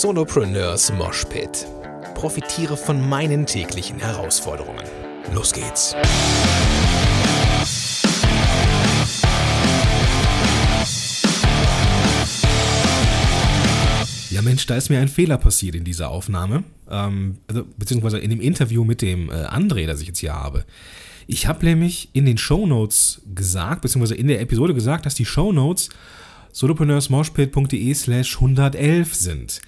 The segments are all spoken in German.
Solopreneurs Moshpit. Profitiere von meinen täglichen Herausforderungen. Los geht's! Ja, Mensch, da ist mir ein Fehler passiert in dieser Aufnahme, ähm, also, beziehungsweise in dem Interview mit dem äh, André, das ich jetzt hier habe. Ich habe nämlich in den Show Notes gesagt, beziehungsweise in der Episode gesagt, dass die Show Notes solopreneursmoshpit.de slash 111 sind.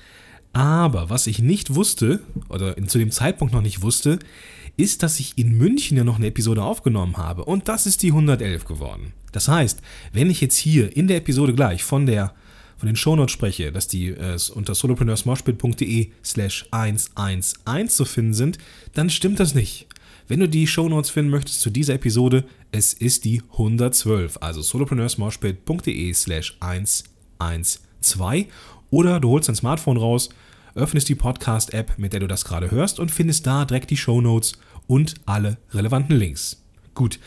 Aber was ich nicht wusste, oder zu dem Zeitpunkt noch nicht wusste, ist, dass ich in München ja noch eine Episode aufgenommen habe. Und das ist die 111 geworden. Das heißt, wenn ich jetzt hier in der Episode gleich von der von den Shownotes spreche, dass die äh, unter solopreneursmoshpit.de slash 111 zu finden sind, dann stimmt das nicht. Wenn du die Shownotes finden möchtest zu dieser Episode, es ist die 112, also solopreneursmoshpit.de slash 112 oder du holst dein Smartphone raus, öffnest die Podcast-App, mit der du das gerade hörst und findest da direkt die Shownotes und alle relevanten Links. Gut,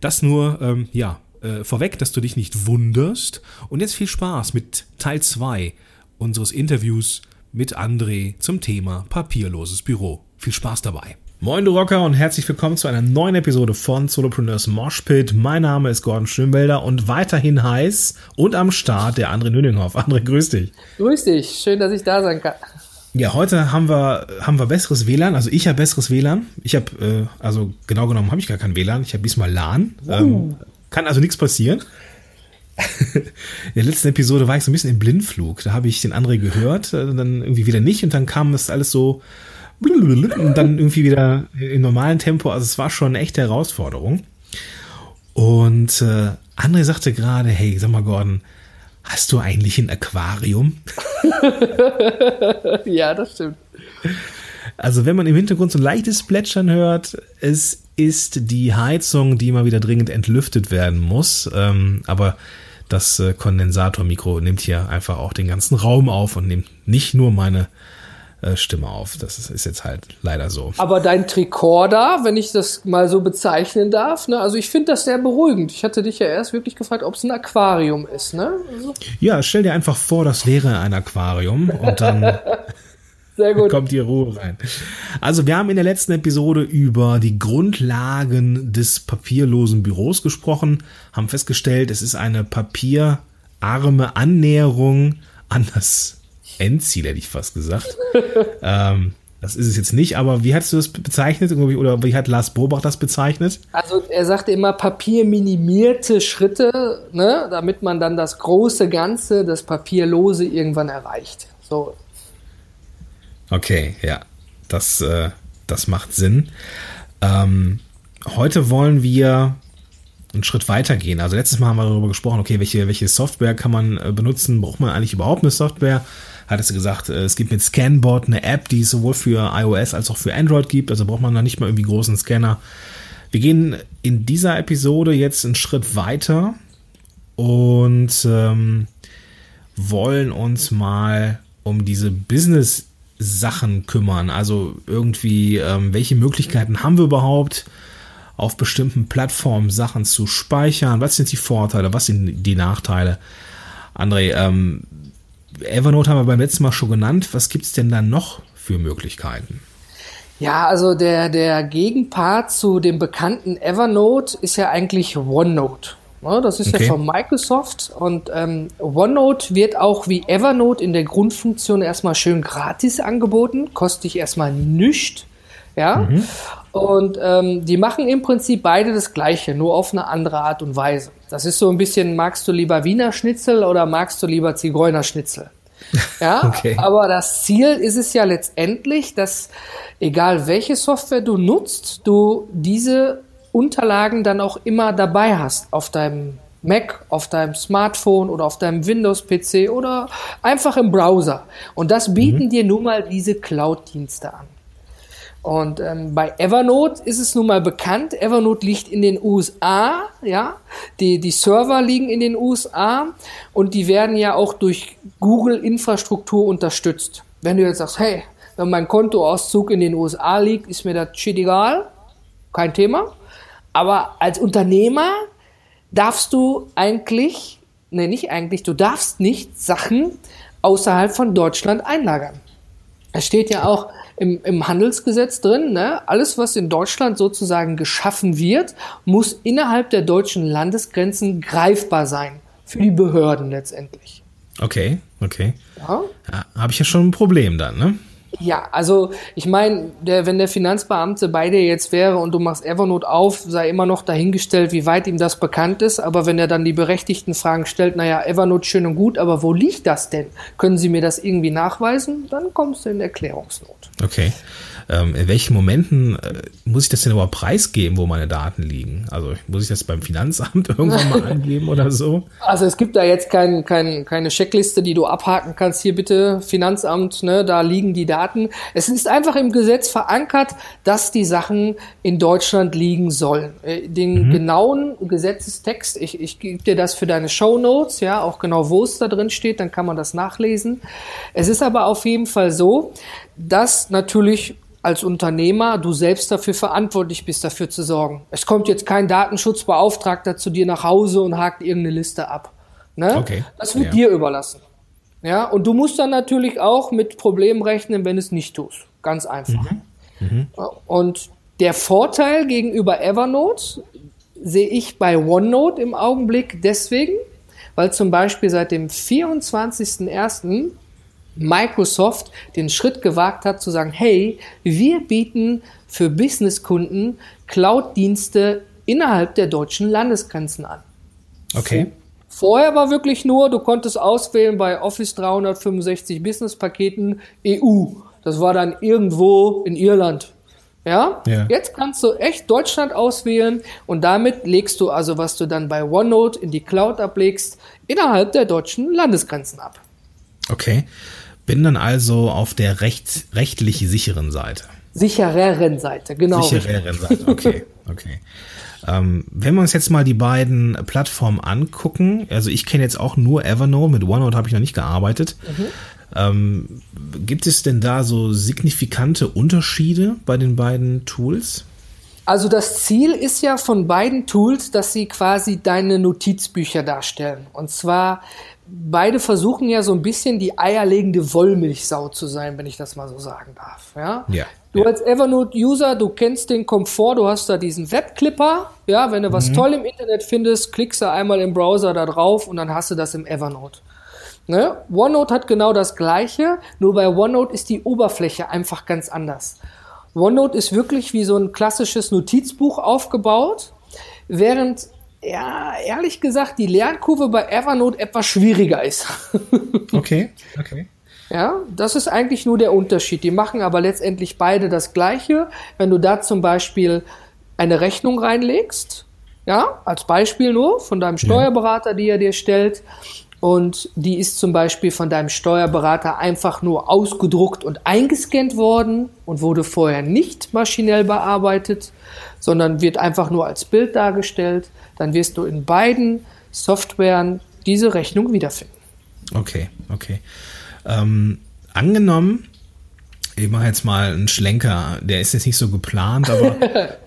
das nur, ähm, ja, äh, vorweg, dass du dich nicht wunderst. Und jetzt viel Spaß mit Teil 2 unseres Interviews mit André zum Thema papierloses Büro. Viel Spaß dabei. Moin du Rocker und herzlich willkommen zu einer neuen Episode von Solopreneurs Moshpit. Mein Name ist Gordon Schönwelder und weiterhin heiß und am Start der André Nüninghoff. André, grüß dich. Grüß dich, schön, dass ich da sein kann. Ja, heute haben wir, haben wir besseres WLAN. Also ich habe besseres WLAN. Ich habe, äh, also genau genommen habe ich gar kein WLAN. Ich habe diesmal LAN. Uh. Ähm, kann also nichts passieren. In der letzten Episode war ich so ein bisschen im Blindflug. Da habe ich den André gehört, äh, dann irgendwie wieder nicht und dann kam es alles so und dann irgendwie wieder im normalen Tempo. Also es war schon eine echte Herausforderung. Und äh, André sagte gerade, hey, sag mal Gordon, hast du eigentlich ein Aquarium? ja, das stimmt. Also wenn man im Hintergrund so ein leichtes Plätschern hört, es ist die Heizung, die mal wieder dringend entlüftet werden muss. Ähm, aber das äh, Kondensatormikro nimmt hier einfach auch den ganzen Raum auf und nimmt nicht nur meine äh, Stimme auf. Das ist, ist, jetzt halt leider so. Aber dein Tricorder, wenn ich das mal so bezeichnen darf, ne, also ich finde das sehr beruhigend. Ich hatte dich ja erst wirklich gefragt, ob es ein Aquarium ist, ne? Also ja, stell dir einfach vor, das wäre ein Aquarium und dann Sehr gut. Kommt die Ruhe rein. Also wir haben in der letzten Episode über die Grundlagen des papierlosen Büros gesprochen, haben festgestellt, es ist eine papierarme Annäherung an das Endziel, hätte ich fast gesagt. ähm, das ist es jetzt nicht, aber wie hast du das bezeichnet oder wie hat Lars Bobach das bezeichnet? Also er sagte immer papierminimierte Schritte, ne, damit man dann das große Ganze, das Papierlose irgendwann erreicht. So Okay, ja, das, äh, das macht Sinn. Ähm, heute wollen wir einen Schritt weiter gehen. Also letztes Mal haben wir darüber gesprochen, okay, welche, welche Software kann man äh, benutzen? Braucht man eigentlich überhaupt eine Software? Hattest du gesagt, äh, es gibt mit Scanbot eine App, die es sowohl für iOS als auch für Android gibt. Also braucht man da nicht mal irgendwie großen Scanner. Wir gehen in dieser Episode jetzt einen Schritt weiter und ähm, wollen uns mal um diese Business Sachen kümmern. Also irgendwie, ähm, welche Möglichkeiten haben wir überhaupt, auf bestimmten Plattformen Sachen zu speichern? Was sind die Vorteile? Was sind die Nachteile? André, ähm, Evernote haben wir beim letzten Mal schon genannt. Was gibt es denn da noch für Möglichkeiten? Ja, also der, der Gegenpart zu dem bekannten Evernote ist ja eigentlich OneNote. Ne, das ist okay. ja von Microsoft und ähm, OneNote wird auch wie Evernote in der Grundfunktion erstmal schön gratis angeboten, kostet dich erstmal nichts. Ja, mhm. Und ähm, die machen im Prinzip beide das Gleiche, nur auf eine andere Art und Weise. Das ist so ein bisschen, magst du lieber Wiener Schnitzel oder magst du lieber Zigeunerschnitzel? Ja, okay. aber das Ziel ist es ja letztendlich, dass egal welche Software du nutzt, du diese Unterlagen dann auch immer dabei hast auf deinem Mac, auf deinem Smartphone oder auf deinem Windows-PC oder einfach im Browser. Und das bieten mhm. dir nun mal diese Cloud-Dienste an. Und ähm, bei Evernote ist es nun mal bekannt, Evernote liegt in den USA, ja, die, die Server liegen in den USA und die werden ja auch durch Google-Infrastruktur unterstützt. Wenn du jetzt sagst, hey, wenn mein Kontoauszug in den USA liegt, ist mir das shit egal, kein Thema. Aber als Unternehmer darfst du eigentlich, nee, nicht eigentlich, du darfst nicht Sachen außerhalb von Deutschland einlagern. Es steht ja auch im, im Handelsgesetz drin, ne? alles, was in Deutschland sozusagen geschaffen wird, muss innerhalb der deutschen Landesgrenzen greifbar sein. Für die Behörden letztendlich. Okay, okay. Ja? ja Habe ich ja schon ein Problem dann, ne? Ja, also ich meine, wenn der Finanzbeamte bei dir jetzt wäre und du machst Evernote auf, sei immer noch dahingestellt, wie weit ihm das bekannt ist. Aber wenn er dann die berechtigten Fragen stellt, naja, Evernote schön und gut, aber wo liegt das denn? Können Sie mir das irgendwie nachweisen? Dann kommst du in Erklärungsnot. Okay ähm, in welchen Momenten äh, muss ich das denn überhaupt preisgeben, wo meine Daten liegen? Also muss ich das beim Finanzamt irgendwann mal angeben oder so? Also es gibt da jetzt kein, kein, keine Checkliste, die du abhaken kannst. Hier bitte Finanzamt, ne, da liegen die Daten. Es ist einfach im Gesetz verankert, dass die Sachen in Deutschland liegen sollen. Äh, den mhm. genauen Gesetzestext, ich, ich gebe dir das für deine Show Notes, ja, auch genau wo es da drin steht, dann kann man das nachlesen. Es ist aber auf jeden Fall so, dass natürlich als Unternehmer du selbst dafür verantwortlich bist, dafür zu sorgen. Es kommt jetzt kein Datenschutzbeauftragter zu dir nach Hause und hakt irgendeine Liste ab. Ne? Okay. Das wird ja. dir überlassen. Ja, und du musst dann natürlich auch mit Problemen rechnen, wenn es nicht tust. Ganz einfach. Mhm. Mhm. Und der Vorteil gegenüber Evernote sehe ich bei OneNote im Augenblick deswegen, weil zum Beispiel seit dem 24.01. Microsoft den Schritt gewagt hat zu sagen, hey, wir bieten für Businesskunden Cloud-Dienste innerhalb der deutschen Landesgrenzen an. Okay. Vorher war wirklich nur, du konntest auswählen bei Office 365 Business-Paketen EU. Das war dann irgendwo in Irland. Ja? ja? Jetzt kannst du echt Deutschland auswählen und damit legst du also, was du dann bei OneNote in die Cloud ablegst, innerhalb der deutschen Landesgrenzen ab. Okay. Bin dann also auf der recht, rechtlich sicheren Seite. Sichereren Seite, genau. Sichereren Seite, okay, okay. Ähm, wenn wir uns jetzt mal die beiden Plattformen angucken, also ich kenne jetzt auch nur Evernote, mit OneNote habe ich noch nicht gearbeitet. Mhm. Ähm, gibt es denn da so signifikante Unterschiede bei den beiden Tools? Also das Ziel ist ja von beiden Tools, dass sie quasi deine Notizbücher darstellen. Und zwar beide versuchen ja so ein bisschen die eierlegende Wollmilchsau zu sein, wenn ich das mal so sagen darf. Ja. ja du ja. als Evernote-User, du kennst den Komfort, du hast da diesen Webclipper. Ja, wenn du was mhm. toll im Internet findest, klickst du einmal im Browser da drauf und dann hast du das im Evernote. Ne? OneNote hat genau das Gleiche, nur bei OneNote ist die Oberfläche einfach ganz anders. OneNote ist wirklich wie so ein klassisches Notizbuch aufgebaut, während ja, ehrlich gesagt, die Lernkurve bei Evernote etwas schwieriger ist. okay, okay. Ja, das ist eigentlich nur der Unterschied. Die machen aber letztendlich beide das Gleiche. Wenn du da zum Beispiel eine Rechnung reinlegst, ja, als Beispiel nur von deinem Steuerberater, die er dir stellt, und die ist zum Beispiel von deinem Steuerberater einfach nur ausgedruckt und eingescannt worden und wurde vorher nicht maschinell bearbeitet, sondern wird einfach nur als Bild dargestellt, dann wirst du in beiden Softwaren diese Rechnung wiederfinden. Okay, okay. Ähm, angenommen, ich mache jetzt mal einen Schlenker, der ist jetzt nicht so geplant, aber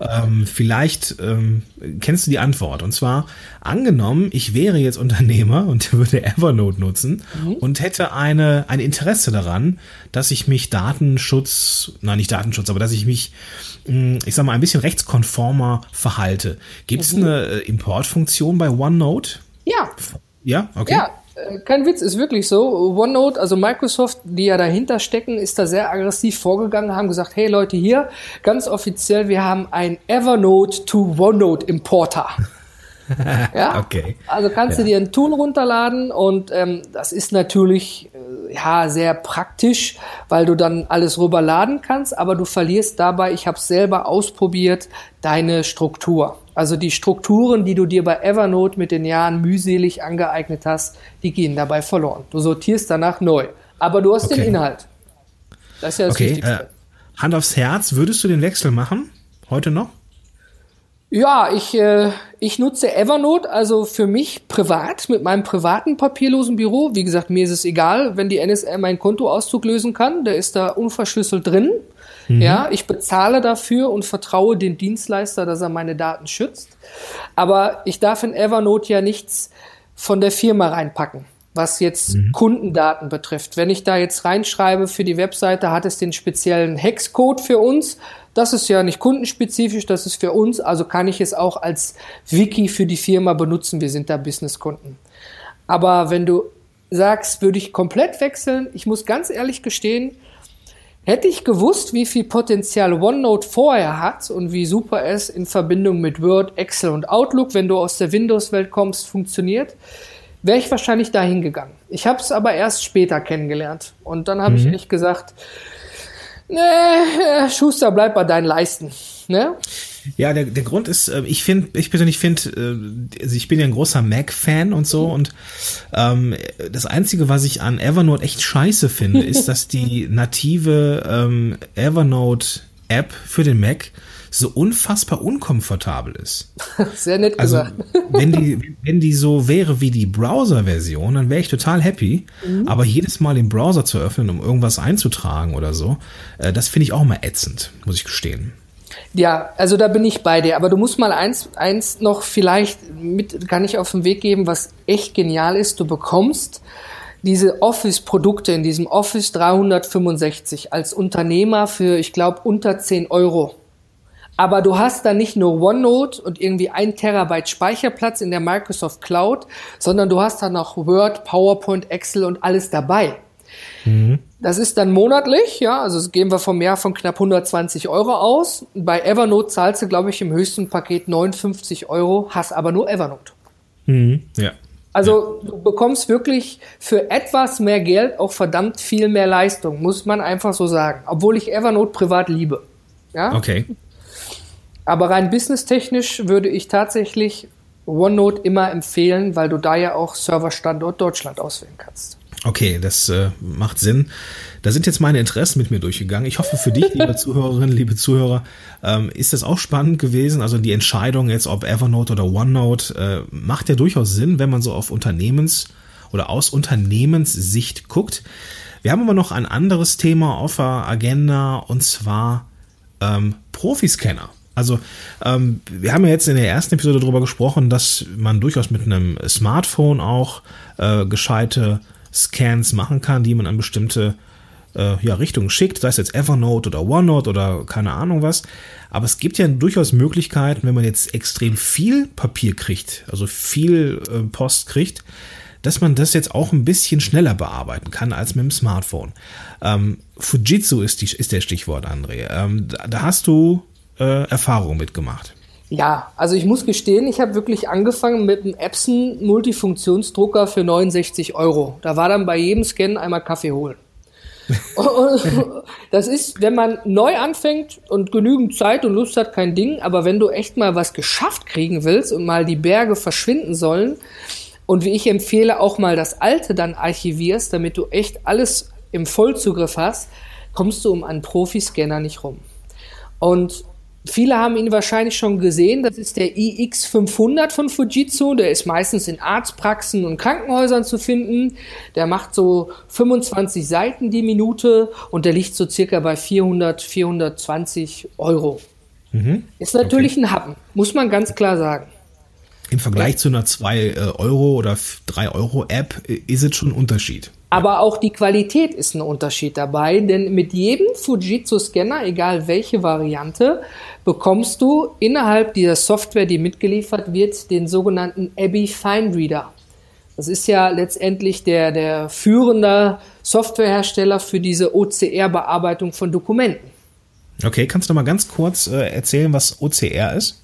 ähm, vielleicht ähm, kennst du die Antwort. Und zwar, angenommen, ich wäre jetzt Unternehmer und würde Evernote nutzen mhm. und hätte eine, ein Interesse daran, dass ich mich Datenschutz, nein, nicht Datenschutz, aber dass ich mich, hm, ich sag mal, ein bisschen rechtskonformer verhalte. Gibt es mhm. eine äh, Importfunktion bei OneNote? Ja. Ja, okay. Ja, kein Witz, ist wirklich so. OneNote, also Microsoft, die ja dahinter stecken, ist da sehr aggressiv vorgegangen, haben gesagt, hey Leute, hier, ganz offiziell, wir haben ein Evernote to OneNote Importer. ja, okay. Also kannst ja. du dir ein Tool runterladen und ähm, das ist natürlich äh, ja sehr praktisch, weil du dann alles rüberladen kannst, aber du verlierst dabei, ich habe es selber ausprobiert, deine Struktur. Also die Strukturen, die du dir bei Evernote mit den Jahren mühselig angeeignet hast, die gehen dabei verloren. Du sortierst danach neu. Aber du hast okay. den Inhalt. Das ist ja das okay, Wichtigste. Äh, Hand aufs Herz, würdest du den Wechsel machen? Heute noch? Ja, ich, äh, ich nutze Evernote also für mich privat mit meinem privaten papierlosen Büro. Wie gesagt, mir ist es egal, wenn die NSA meinen Kontoauszug lösen kann. Der ist da unverschlüsselt drin. Mhm. Ja, ich bezahle dafür und vertraue den Dienstleister, dass er meine Daten schützt. Aber ich darf in Evernote ja nichts von der Firma reinpacken. was jetzt mhm. Kundendaten betrifft. Wenn ich da jetzt reinschreibe für die Webseite, hat es den speziellen Hexcode für uns. Das ist ja nicht kundenspezifisch, das ist für uns, also kann ich es auch als Wiki für die Firma benutzen. Wir sind da Businesskunden. Aber wenn du sagst, würde ich komplett wechseln, ich muss ganz ehrlich gestehen, Hätte ich gewusst, wie viel Potenzial OneNote vorher hat und wie super es in Verbindung mit Word, Excel und Outlook, wenn du aus der Windows-Welt kommst, funktioniert, wäre ich wahrscheinlich dahin gegangen. Ich habe es aber erst später kennengelernt. Und dann habe mhm. ich ehrlich gesagt, nee, äh, Schuster, bleib bei deinen Leisten. Ne? Ja, der, der Grund ist, äh, ich finde, ich persönlich finde, äh, also ich bin ja ein großer Mac-Fan und so und ähm, das Einzige, was ich an Evernote echt scheiße finde, ist, dass die native ähm, Evernote-App für den Mac so unfassbar unkomfortabel ist. Sehr nett also, gesagt. wenn die, wenn die so wäre wie die Browser-Version, dann wäre ich total happy. Mhm. Aber jedes Mal den Browser zu öffnen, um irgendwas einzutragen oder so, äh, das finde ich auch mal ätzend, muss ich gestehen. Ja, also da bin ich bei dir. Aber du musst mal eins, eins noch vielleicht mit, kann ich auf den Weg geben, was echt genial ist. Du bekommst diese Office-Produkte in diesem Office 365 als Unternehmer für, ich glaube, unter 10 Euro. Aber du hast da nicht nur OneNote und irgendwie ein Terabyte Speicherplatz in der Microsoft Cloud, sondern du hast da noch Word, PowerPoint, Excel und alles dabei. Mhm. Das ist dann monatlich, ja, also gehen wir vom Jahr von knapp 120 Euro aus. Bei Evernote zahlst du, glaube ich, im höchsten Paket 59 Euro, hast aber nur Evernote. Mhm. Ja. Also du bekommst wirklich für etwas mehr Geld auch verdammt viel mehr Leistung, muss man einfach so sagen. Obwohl ich Evernote privat liebe. Ja? Okay. Aber rein businesstechnisch würde ich tatsächlich OneNote immer empfehlen, weil du da ja auch Serverstandort Deutschland auswählen kannst. Okay, das äh, macht Sinn. Da sind jetzt meine Interessen mit mir durchgegangen. Ich hoffe für dich, liebe Zuhörerinnen, liebe Zuhörer, ähm, ist das auch spannend gewesen. Also die Entscheidung jetzt, ob Evernote oder OneNote, äh, macht ja durchaus Sinn, wenn man so auf Unternehmens- oder aus Unternehmenssicht guckt. Wir haben aber noch ein anderes Thema auf der Agenda und zwar ähm, Profiscanner. Also ähm, wir haben ja jetzt in der ersten Episode darüber gesprochen, dass man durchaus mit einem Smartphone auch äh, gescheite Scans machen kann, die man an bestimmte äh, ja, Richtungen schickt, sei es jetzt Evernote oder OneNote oder keine Ahnung was. Aber es gibt ja durchaus Möglichkeiten, wenn man jetzt extrem viel Papier kriegt, also viel äh, Post kriegt, dass man das jetzt auch ein bisschen schneller bearbeiten kann als mit dem Smartphone. Ähm, Fujitsu ist, die, ist der Stichwort, André. Ähm, da, da, hast du äh, Erfahrung mitgemacht. Ja, also ich muss gestehen, ich habe wirklich angefangen mit einem Epson Multifunktionsdrucker für 69 Euro. Da war dann bei jedem Scan einmal Kaffee holen. das ist, wenn man neu anfängt und genügend Zeit und Lust hat, kein Ding. Aber wenn du echt mal was geschafft kriegen willst und mal die Berge verschwinden sollen und wie ich empfehle, auch mal das Alte dann archivierst, damit du echt alles im Vollzugriff hast, kommst du um einen Profiscanner nicht rum. Und Viele haben ihn wahrscheinlich schon gesehen. Das ist der iX500 von Fujitsu. Der ist meistens in Arztpraxen und Krankenhäusern zu finden. Der macht so 25 Seiten die Minute und der liegt so circa bei 400, 420 Euro. Mhm. Ist natürlich okay. ein Happen, muss man ganz klar sagen. Im Vergleich zu einer 2 äh, Euro oder 3 Euro App äh, ist es schon ein Unterschied. Aber auch die Qualität ist ein Unterschied dabei, denn mit jedem Fujitsu-Scanner, egal welche Variante, bekommst du innerhalb dieser Software, die mitgeliefert wird, den sogenannten Abbey Fine Reader. Das ist ja letztendlich der, der führende Softwarehersteller für diese OCR-Bearbeitung von Dokumenten. Okay, kannst du mal ganz kurz äh, erzählen, was OCR ist?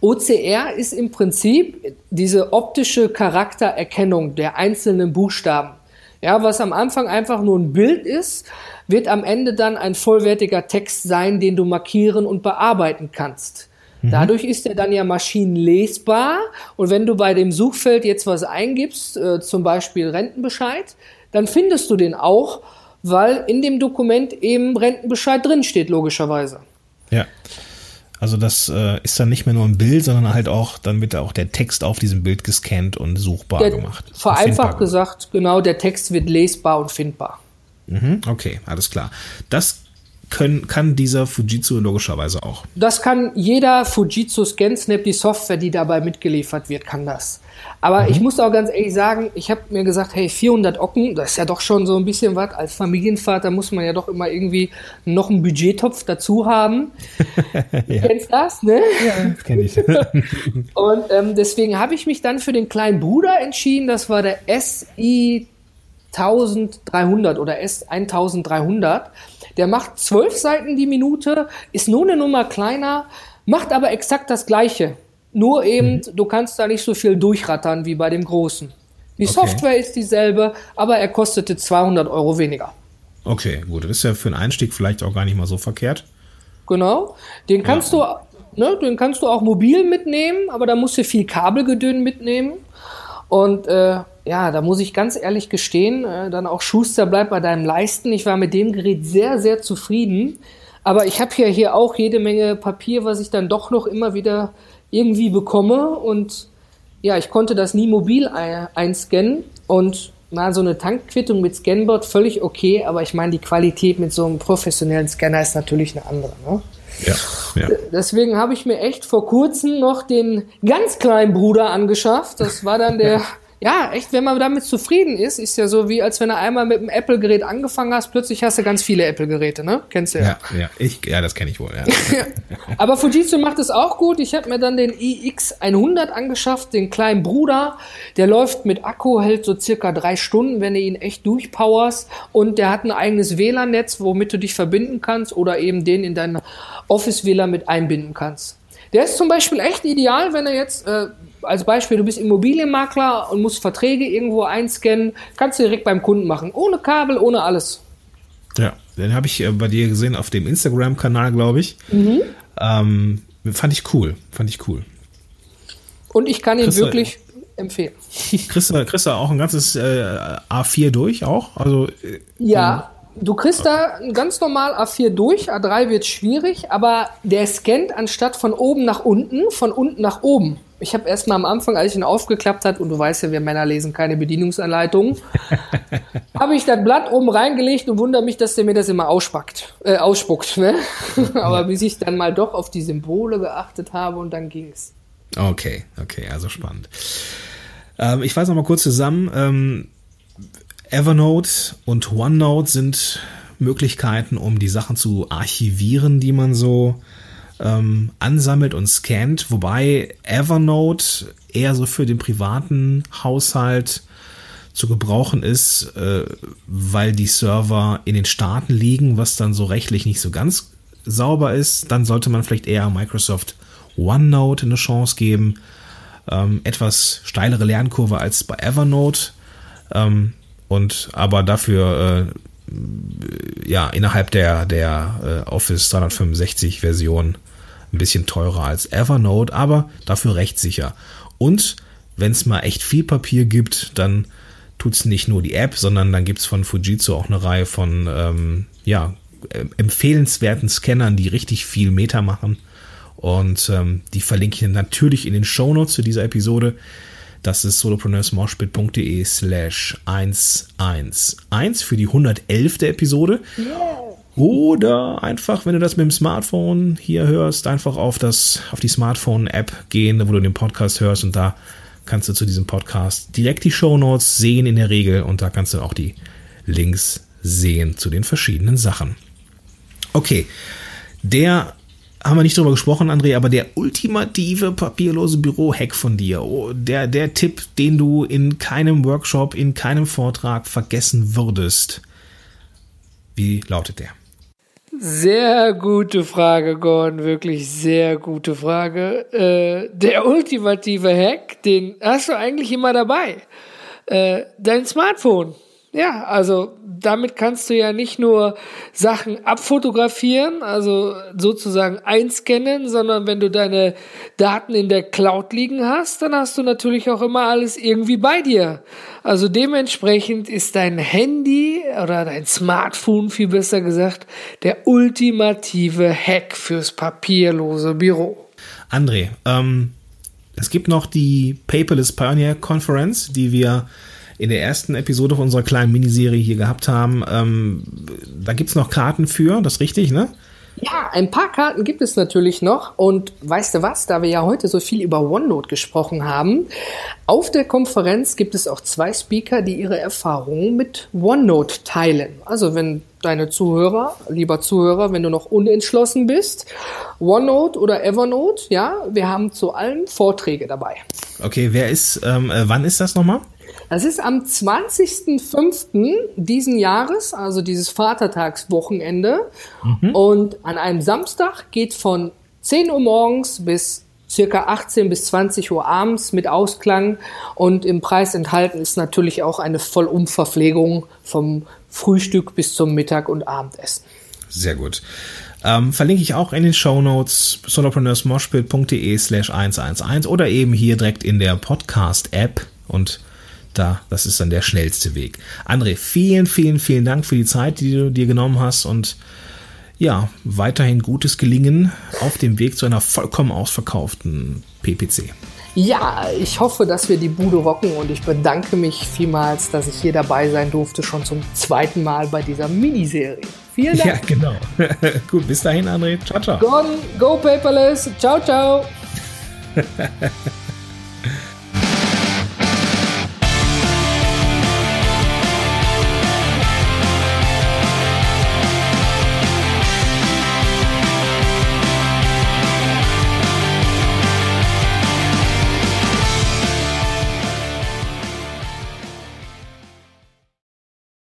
OCR ist im Prinzip diese optische Charaktererkennung der einzelnen Buchstaben. Ja, was am Anfang einfach nur ein Bild ist, wird am Ende dann ein vollwertiger Text sein, den du markieren und bearbeiten kannst. Mhm. Dadurch ist er dann ja maschinenlesbar und wenn du bei dem Suchfeld jetzt was eingibst, äh, zum Beispiel Rentenbescheid, dann findest du den auch, weil in dem Dokument eben Rentenbescheid drinsteht, logischerweise. Ja. Also das äh, ist dann nicht mehr nur ein Bild, sondern halt auch, dann wird auch der Text auf diesem Bild gescannt und suchbar der, gemacht. Vereinfacht gesagt, genau, der Text wird lesbar und findbar. Mhm, okay, alles klar. Das können, kann dieser Fujitsu logischerweise auch. Das kann jeder Fujitsu ScanSnap, die Software, die dabei mitgeliefert wird, kann das. Aber mhm. ich muss auch ganz ehrlich sagen, ich habe mir gesagt, hey, 400 Ocken, das ist ja doch schon so ein bisschen was. Als Familienvater muss man ja doch immer irgendwie noch einen Budgettopf dazu haben. ja. Du kennst das, ne? Ja, das kenne ich. Und ähm, deswegen habe ich mich dann für den kleinen Bruder entschieden. Das war der SI 1300 oder S 1300. Der macht zwölf Seiten die Minute, ist nur eine Nummer kleiner, macht aber exakt das Gleiche. Nur eben, mhm. du kannst da nicht so viel durchrattern wie bei dem großen. Die okay. Software ist dieselbe, aber er kostete 200 Euro weniger. Okay, gut. Das ist ja für einen Einstieg vielleicht auch gar nicht mal so verkehrt. Genau. Den kannst ja. du, ne, den kannst du auch mobil mitnehmen, aber da musst du viel Kabelgedön mitnehmen. Und äh, ja, da muss ich ganz ehrlich gestehen, äh, dann auch Schuster bleibt bei deinem Leisten. Ich war mit dem Gerät sehr, sehr zufrieden. Aber ich habe ja hier auch jede Menge Papier, was ich dann doch noch immer wieder irgendwie bekomme. Und ja, ich konnte das nie mobil einscannen. Und na, so eine Tankquittung mit Scanboard völlig okay, aber ich meine, die Qualität mit so einem professionellen Scanner ist natürlich eine andere. Ne? Ja, ja. Deswegen habe ich mir echt vor kurzem noch den ganz kleinen Bruder angeschafft. Das war dann der ja, echt, wenn man damit zufrieden ist, ist ja so wie, als wenn du einmal mit einem Apple-Gerät angefangen hast, plötzlich hast du ganz viele Apple-Geräte, ne? Kennst du ja. Ja, ja, ich, ja das kenne ich wohl, ja. Aber Fujitsu macht es auch gut. Ich habe mir dann den iX100 angeschafft, den kleinen Bruder. Der läuft mit Akku, hält so circa drei Stunden, wenn du ihn echt durchpowerst. Und der hat ein eigenes WLAN-Netz, womit du dich verbinden kannst oder eben den in dein Office-WLAN mit einbinden kannst. Der ist zum Beispiel echt ideal, wenn er jetzt, äh, als Beispiel, du bist Immobilienmakler und musst Verträge irgendwo einscannen, kannst du direkt beim Kunden machen. Ohne Kabel, ohne alles. Ja, den habe ich äh, bei dir gesehen auf dem Instagram-Kanal, glaube ich. Mhm. Ähm, fand ich cool, fand ich cool. Und ich kann ihn Christa, wirklich empfehlen. Kriegst du auch ein ganzes äh, A4 durch auch? Also, äh, ja, Du kriegst da ganz normal A4 durch, A3 wird schwierig, aber der scannt anstatt von oben nach unten, von unten nach oben. Ich habe erst mal am Anfang, als ich ihn aufgeklappt hat und du weißt ja, wir Männer lesen keine Bedienungsanleitungen, habe ich das Blatt oben reingelegt und wundere mich, dass der mir das immer ausspackt, äh, ausspuckt. Ne? aber bis ich dann mal doch auf die Symbole geachtet habe und dann ging's. Okay, okay, also spannend. Ähm, ich fasse noch mal kurz zusammen. Ähm, Evernote und OneNote sind Möglichkeiten, um die Sachen zu archivieren, die man so ähm, ansammelt und scannt, wobei Evernote eher so für den privaten Haushalt zu gebrauchen ist, äh, weil die Server in den Staaten liegen, was dann so rechtlich nicht so ganz sauber ist. Dann sollte man vielleicht eher Microsoft OneNote eine Chance geben. Ähm, etwas steilere Lernkurve als bei Evernote. Ähm, und aber dafür äh, ja innerhalb der der äh, Office 365 Version ein bisschen teurer als Evernote, aber dafür recht sicher. Und wenn es mal echt viel Papier gibt, dann tut es nicht nur die App, sondern dann gibt es von Fujitsu auch eine Reihe von ähm, ja, empfehlenswerten Scannern, die richtig viel Meter machen. Und ähm, die verlinke ich natürlich in den Shownotes zu dieser Episode. Das ist solopreneursmoshpit.de slash 111 für die 111. Episode. Oder einfach, wenn du das mit dem Smartphone hier hörst, einfach auf, das, auf die Smartphone-App gehen, wo du den Podcast hörst und da kannst du zu diesem Podcast direkt die Show Notes sehen in der Regel und da kannst du auch die Links sehen zu den verschiedenen Sachen. Okay, der haben wir nicht drüber gesprochen, André, aber der ultimative papierlose Büro-Hack von dir, oh, der, der Tipp, den du in keinem Workshop, in keinem Vortrag vergessen würdest, wie lautet der? Sehr gute Frage, Gordon, wirklich sehr gute Frage. Äh, der ultimative Hack, den hast du eigentlich immer dabei. Äh, dein Smartphone. Ja, also damit kannst du ja nicht nur Sachen abfotografieren, also sozusagen einscannen, sondern wenn du deine Daten in der Cloud liegen hast, dann hast du natürlich auch immer alles irgendwie bei dir. Also dementsprechend ist dein Handy oder dein Smartphone viel besser gesagt der ultimative Hack fürs papierlose Büro. André, ähm, es gibt noch die Paperless Pioneer Conference, die wir in der ersten Episode von unserer kleinen Miniserie hier gehabt haben. Ähm, da gibt es noch Karten für, das ist richtig, ne? Ja, ein paar Karten gibt es natürlich noch. Und weißt du was, da wir ja heute so viel über OneNote gesprochen haben, auf der Konferenz gibt es auch zwei Speaker, die ihre Erfahrungen mit OneNote teilen. Also wenn deine Zuhörer, lieber Zuhörer, wenn du noch unentschlossen bist, OneNote oder Evernote, ja, wir haben zu allen Vorträge dabei. Okay, wer ist, ähm, äh, wann ist das nochmal? Das ist am 20.05. diesen Jahres, also dieses Vatertagswochenende. Mhm. Und an einem Samstag geht von 10 Uhr morgens bis circa 18 bis 20 Uhr abends mit Ausklang. Und im Preis enthalten ist natürlich auch eine Vollumverpflegung vom Frühstück bis zum Mittag- und Abendessen. Sehr gut. Ähm, verlinke ich auch in den Show Notes solopreneursmoshpit.de slash 111 oder eben hier direkt in der Podcast-App und da, das ist dann der schnellste Weg. André, vielen, vielen, vielen Dank für die Zeit, die du dir genommen hast und ja, weiterhin gutes Gelingen auf dem Weg zu einer vollkommen ausverkauften PPC. Ja, ich hoffe, dass wir die Bude rocken und ich bedanke mich vielmals, dass ich hier dabei sein durfte, schon zum zweiten Mal bei dieser Miniserie. Vielen Dank. Ja, genau. Gut, bis dahin, André. Ciao, ciao. Go, go paperless. Ciao, ciao.